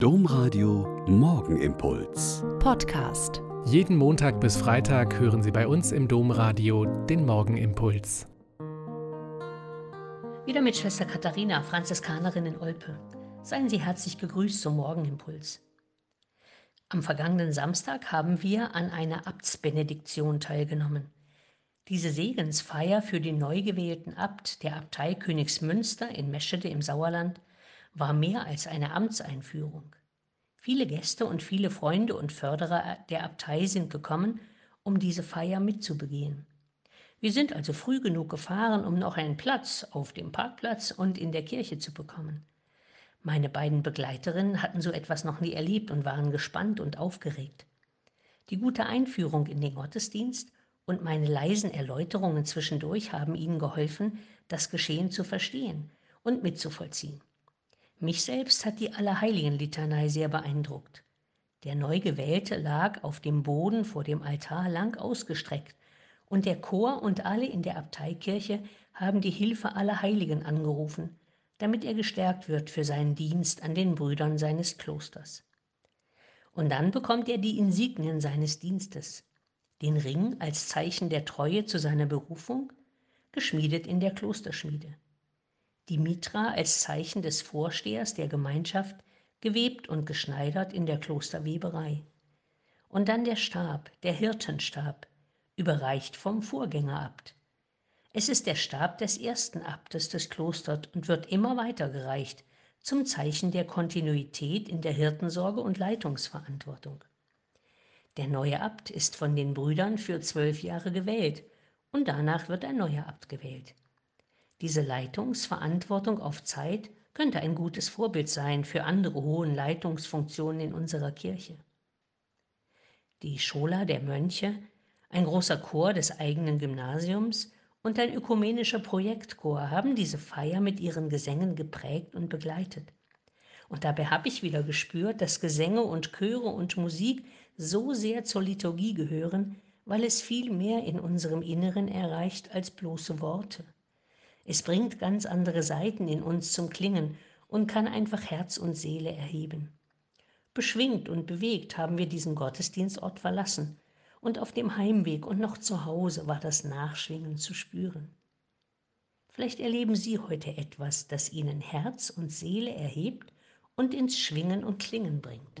Domradio Morgenimpuls. Podcast. Jeden Montag bis Freitag hören Sie bei uns im Domradio den Morgenimpuls. Wieder mit Schwester Katharina, Franziskanerin in Olpe. Seien Sie herzlich gegrüßt zum Morgenimpuls. Am vergangenen Samstag haben wir an einer Abtsbenediktion teilgenommen. Diese Segensfeier für den neu gewählten Abt der Abtei Königsmünster in Meschede im Sauerland war mehr als eine Amtseinführung. Viele Gäste und viele Freunde und Förderer der Abtei sind gekommen, um diese Feier mitzubegehen. Wir sind also früh genug gefahren, um noch einen Platz auf dem Parkplatz und in der Kirche zu bekommen. Meine beiden Begleiterinnen hatten so etwas noch nie erlebt und waren gespannt und aufgeregt. Die gute Einführung in den Gottesdienst und meine leisen Erläuterungen zwischendurch haben ihnen geholfen, das Geschehen zu verstehen und mitzuvollziehen. Mich selbst hat die Allerheiligen-Litanei sehr beeindruckt. Der Neugewählte lag auf dem Boden vor dem Altar lang ausgestreckt, und der Chor und alle in der Abteikirche haben die Hilfe aller Heiligen angerufen, damit er gestärkt wird für seinen Dienst an den Brüdern seines Klosters. Und dann bekommt er die Insignien seines Dienstes, den Ring als Zeichen der Treue zu seiner Berufung, geschmiedet in der Klosterschmiede die Mitra als Zeichen des Vorstehers der Gemeinschaft gewebt und geschneidert in der Klosterweberei. Und dann der Stab, der Hirtenstab, überreicht vom Vorgängerabt. Es ist der Stab des ersten Abtes des Klosters und wird immer weitergereicht, zum Zeichen der Kontinuität in der Hirtensorge und Leitungsverantwortung. Der neue Abt ist von den Brüdern für zwölf Jahre gewählt und danach wird ein neuer Abt gewählt. Diese Leitungsverantwortung auf Zeit könnte ein gutes Vorbild sein für andere hohen Leitungsfunktionen in unserer Kirche. Die Schola der Mönche, ein großer Chor des eigenen Gymnasiums und ein ökumenischer Projektchor haben diese Feier mit ihren Gesängen geprägt und begleitet. Und dabei habe ich wieder gespürt, dass Gesänge und Chöre und Musik so sehr zur Liturgie gehören, weil es viel mehr in unserem Inneren erreicht als bloße Worte. Es bringt ganz andere Seiten in uns zum Klingen und kann einfach Herz und Seele erheben. Beschwingt und bewegt haben wir diesen Gottesdienstort verlassen, und auf dem Heimweg und noch zu Hause war das Nachschwingen zu spüren. Vielleicht erleben Sie heute etwas, das Ihnen Herz und Seele erhebt und ins Schwingen und Klingen bringt.